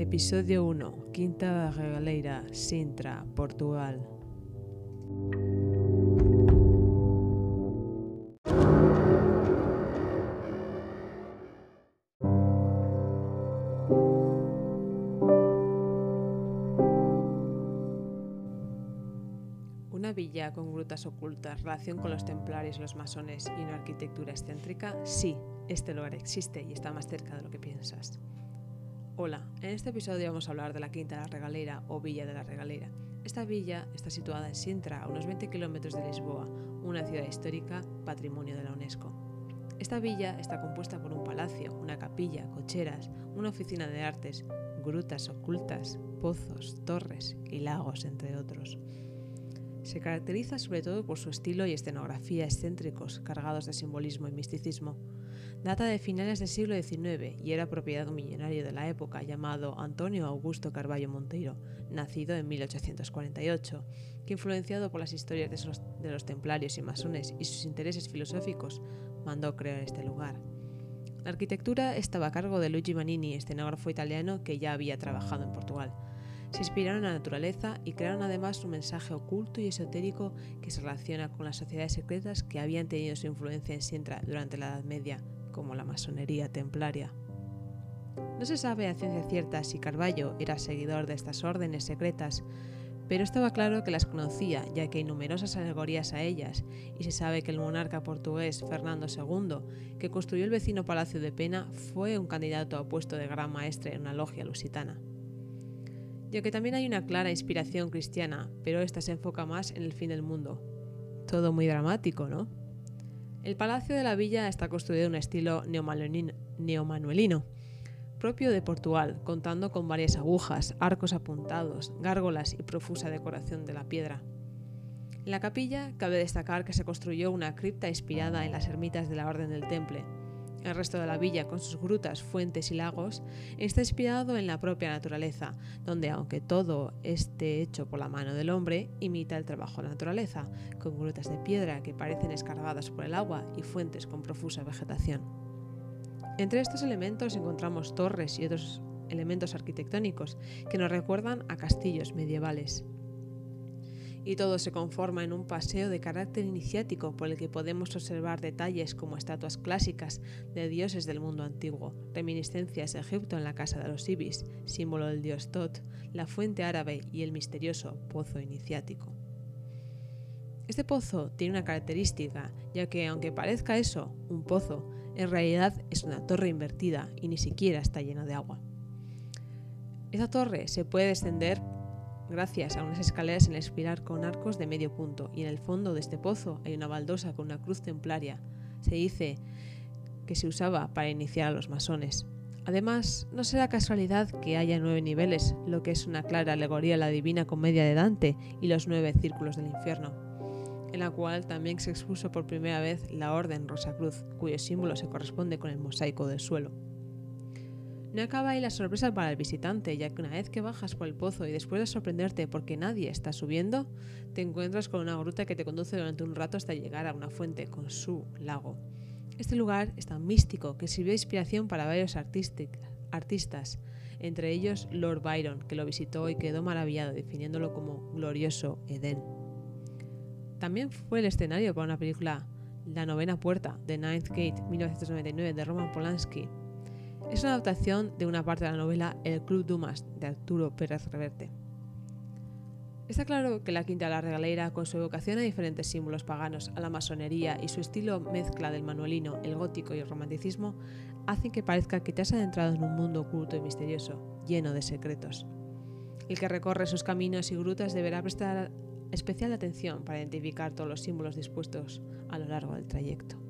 Episodio 1. Quinta Regaleira, Sintra, Portugal. Una villa con grutas ocultas, relación con los templarios los masones y una arquitectura excéntrica, sí, este lugar existe y está más cerca de lo que piensas. Hola, en este episodio vamos a hablar de la Quinta de la Regalera o Villa de la Regalera. Esta villa está situada en Sintra, a unos 20 kilómetros de Lisboa, una ciudad histórica patrimonio de la UNESCO. Esta villa está compuesta por un palacio, una capilla, cocheras, una oficina de artes, grutas ocultas, pozos, torres y lagos, entre otros. Se caracteriza sobre todo por su estilo y escenografía excéntricos, cargados de simbolismo y misticismo. Data de finales del siglo XIX y era propiedad de un millonario de la época llamado Antonio Augusto Carballo Monteiro, nacido en 1848, que influenciado por las historias de los, de los templarios y masones y sus intereses filosóficos, mandó crear este lugar. La arquitectura estaba a cargo de Luigi Manini, escenógrafo italiano que ya había trabajado en Portugal. Se inspiraron en la naturaleza y crearon además un mensaje oculto y esotérico que se relaciona con las sociedades secretas que habían tenido su influencia en Sintra durante la Edad Media, como la masonería templaria. No se sabe a ciencia cierta si Carballo era seguidor de estas órdenes secretas, pero estaba claro que las conocía, ya que hay numerosas alegorías a ellas, y se sabe que el monarca portugués Fernando II, que construyó el vecino Palacio de Pena, fue un candidato a puesto de gran maestre en una logia lusitana. Y aunque también hay una clara inspiración cristiana, pero esta se enfoca más en el fin del mundo. Todo muy dramático, ¿no? El palacio de la villa está construido en un estilo neomanuelino, propio de Portugal, contando con varias agujas, arcos apuntados, gárgolas y profusa decoración de la piedra. En la capilla cabe destacar que se construyó una cripta inspirada en las ermitas de la Orden del Temple. El resto de la villa, con sus grutas, fuentes y lagos, está inspirado en la propia naturaleza, donde aunque todo esté hecho por la mano del hombre, imita el trabajo de la naturaleza, con grutas de piedra que parecen escarbadas por el agua y fuentes con profusa vegetación. Entre estos elementos encontramos torres y otros elementos arquitectónicos que nos recuerdan a castillos medievales y todo se conforma en un paseo de carácter iniciático por el que podemos observar detalles como estatuas clásicas de dioses del mundo antiguo, reminiscencias de Egipto en la casa de los Ibis, símbolo del dios Tot, la fuente árabe y el misterioso pozo iniciático. Este pozo tiene una característica, ya que aunque parezca eso, un pozo, en realidad es una torre invertida y ni siquiera está llena de agua. Esta torre se puede descender gracias a unas escaleras en espiral con arcos de medio punto, y en el fondo de este pozo hay una baldosa con una cruz templaria. Se dice que se usaba para iniciar a los masones. Además, no será casualidad que haya nueve niveles, lo que es una clara alegoría a la divina comedia de Dante y los nueve círculos del infierno, en la cual también se expuso por primera vez la Orden Rosacruz, cuyo símbolo se corresponde con el mosaico del suelo. No acaba ahí la sorpresa para el visitante, ya que una vez que bajas por el pozo y después de sorprenderte porque nadie está subiendo, te encuentras con una gruta que te conduce durante un rato hasta llegar a una fuente con su lago. Este lugar es tan místico que sirvió de inspiración para varios artistas, entre ellos Lord Byron, que lo visitó y quedó maravillado, definiéndolo como glorioso Edén. También fue el escenario para una película, La novena puerta, de Ninth Gate, 1999, de Roman Polanski, es una adaptación de una parte de la novela El Club Dumas de Arturo Pérez Reverte. Está claro que la Quinta de la Regalera, con su evocación a diferentes símbolos paganos, a la masonería y su estilo mezcla del manuelino, el gótico y el romanticismo, hacen que parezca que te has adentrado en un mundo oculto y misterioso, lleno de secretos. El que recorre sus caminos y grutas deberá prestar especial atención para identificar todos los símbolos dispuestos a lo largo del trayecto.